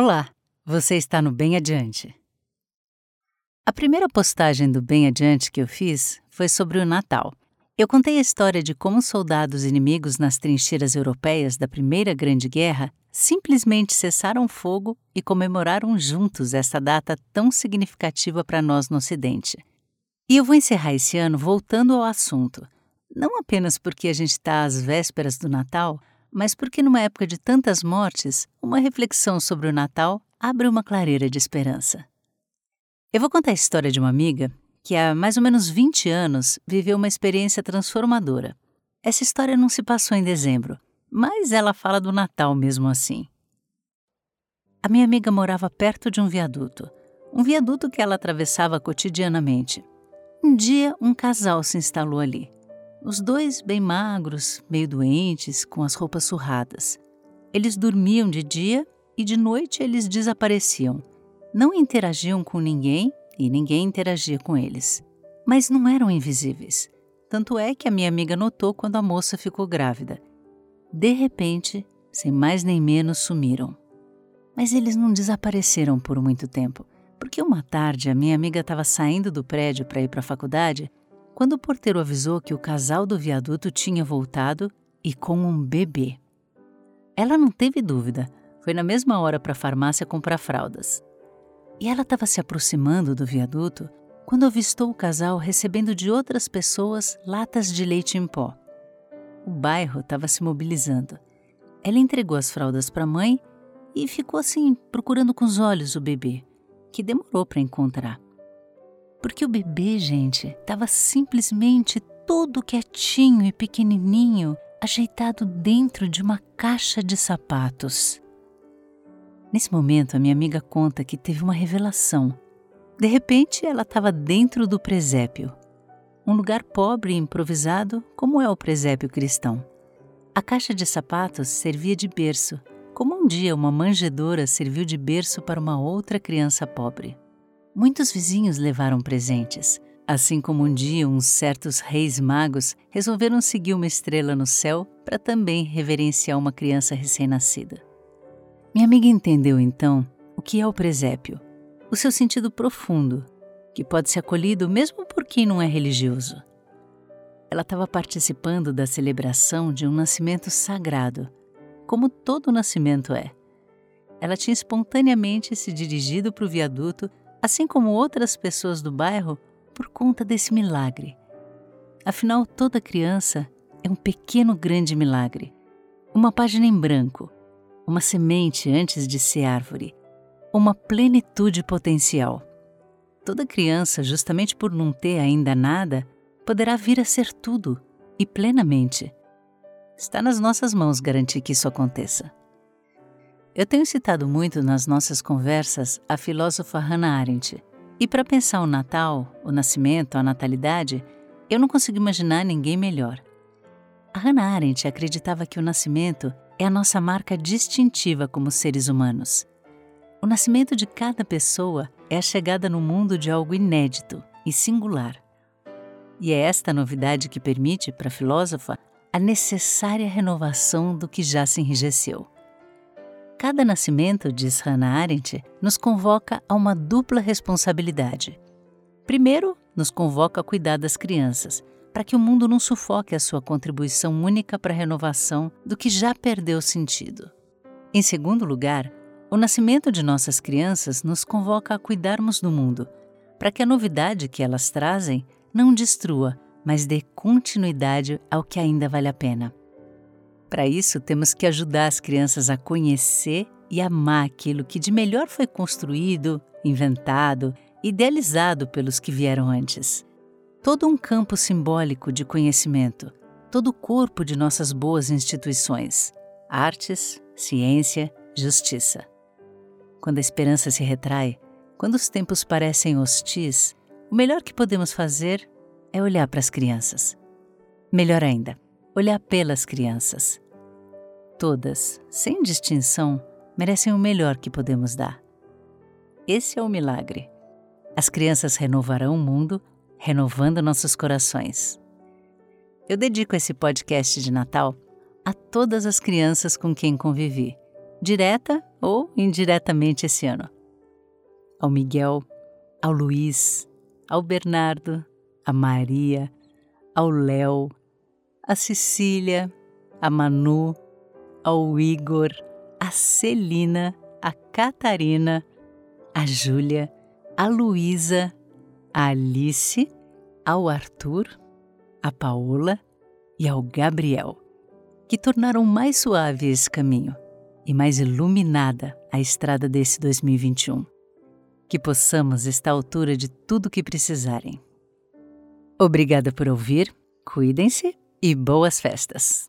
Olá, você está no Bem Adiante. A primeira postagem do Bem Adiante que eu fiz foi sobre o Natal. Eu contei a história de como soldados inimigos nas trincheiras europeias da Primeira Grande Guerra simplesmente cessaram fogo e comemoraram juntos essa data tão significativa para nós no Ocidente. E eu vou encerrar esse ano voltando ao assunto, não apenas porque a gente está às vésperas do Natal, mas porque numa época de tantas mortes, uma reflexão sobre o Natal abre uma clareira de esperança. Eu vou contar a história de uma amiga que há mais ou menos 20 anos viveu uma experiência transformadora. Essa história não se passou em dezembro, mas ela fala do Natal mesmo assim. A minha amiga morava perto de um viaduto, um viaduto que ela atravessava cotidianamente. Um dia, um casal se instalou ali. Os dois bem magros, meio doentes, com as roupas surradas. Eles dormiam de dia e de noite eles desapareciam não interagiam com ninguém e ninguém interagia com eles. Mas não eram invisíveis. Tanto é que a minha amiga notou quando a moça ficou grávida. De repente, sem mais nem menos, sumiram. Mas eles não desapareceram por muito tempo, porque uma tarde a minha amiga estava saindo do prédio para ir para a faculdade quando o porteiro avisou que o casal do viaduto tinha voltado e com um bebê. Ela não teve dúvida, foi na mesma hora para a farmácia comprar fraldas. E ela estava se aproximando do viaduto quando avistou o casal recebendo de outras pessoas latas de leite em pó. O bairro estava se mobilizando. Ela entregou as fraldas para a mãe e ficou assim, procurando com os olhos o bebê, que demorou para encontrar. Porque o bebê, gente, estava simplesmente todo quietinho e pequenininho, ajeitado dentro de uma caixa de sapatos. Nesse momento, a minha amiga conta que teve uma revelação. De repente, ela estava dentro do presépio, um lugar pobre e improvisado, como é o presépio cristão. A caixa de sapatos servia de berço, como um dia uma manjedora serviu de berço para uma outra criança pobre. Muitos vizinhos levaram presentes, assim como um dia uns certos reis magos resolveram seguir uma estrela no céu para também reverenciar uma criança recém-nascida. Minha amiga entendeu então o que é o presépio, o seu sentido profundo, que pode ser acolhido mesmo por quem não é religioso. Ela estava participando da celebração de um nascimento sagrado, como todo nascimento é. Ela tinha espontaneamente se dirigido para o viaduto, assim como outras pessoas do bairro, por conta desse milagre. Afinal, toda criança é um pequeno grande milagre, uma página em branco uma semente antes de ser árvore, uma plenitude potencial. Toda criança, justamente por não ter ainda nada, poderá vir a ser tudo e plenamente. Está nas nossas mãos garantir que isso aconteça. Eu tenho citado muito nas nossas conversas a filósofa Hannah Arendt. E para pensar o Natal, o nascimento, a natalidade, eu não consigo imaginar ninguém melhor. A Hannah Arendt acreditava que o nascimento é a nossa marca distintiva como seres humanos. O nascimento de cada pessoa é a chegada no mundo de algo inédito e singular. E é esta novidade que permite, para a filósofa, a necessária renovação do que já se enrijeceu. Cada nascimento, diz Hannah Arendt, nos convoca a uma dupla responsabilidade. Primeiro, nos convoca a cuidar das crianças, para que o mundo não sufoque a sua contribuição única para a renovação do que já perdeu sentido. Em segundo lugar, o nascimento de nossas crianças nos convoca a cuidarmos do mundo, para que a novidade que elas trazem não destrua, mas dê continuidade ao que ainda vale a pena. Para isso, temos que ajudar as crianças a conhecer e amar aquilo que de melhor foi construído, inventado, idealizado pelos que vieram antes todo um campo simbólico de conhecimento, todo o corpo de nossas boas instituições, artes, ciência, justiça. Quando a esperança se retrai, quando os tempos parecem hostis, o melhor que podemos fazer é olhar para as crianças. Melhor ainda, olhar pelas crianças. Todas, sem distinção, merecem o melhor que podemos dar. Esse é o milagre. As crianças renovarão o mundo renovando nossos corações. Eu dedico esse podcast de Natal a todas as crianças com quem convivi direta ou indiretamente esse ano. Ao Miguel, ao Luiz, ao Bernardo, a Maria, ao Léo, a Cecília, a Manu, ao Igor, a Celina, a Catarina, a Júlia, a Luísa, a Alice, ao Arthur, a Paola e ao Gabriel, que tornaram mais suave esse caminho e mais iluminada a estrada desse 2021. Que possamos estar à altura de tudo que precisarem. Obrigada por ouvir, cuidem-se e boas festas!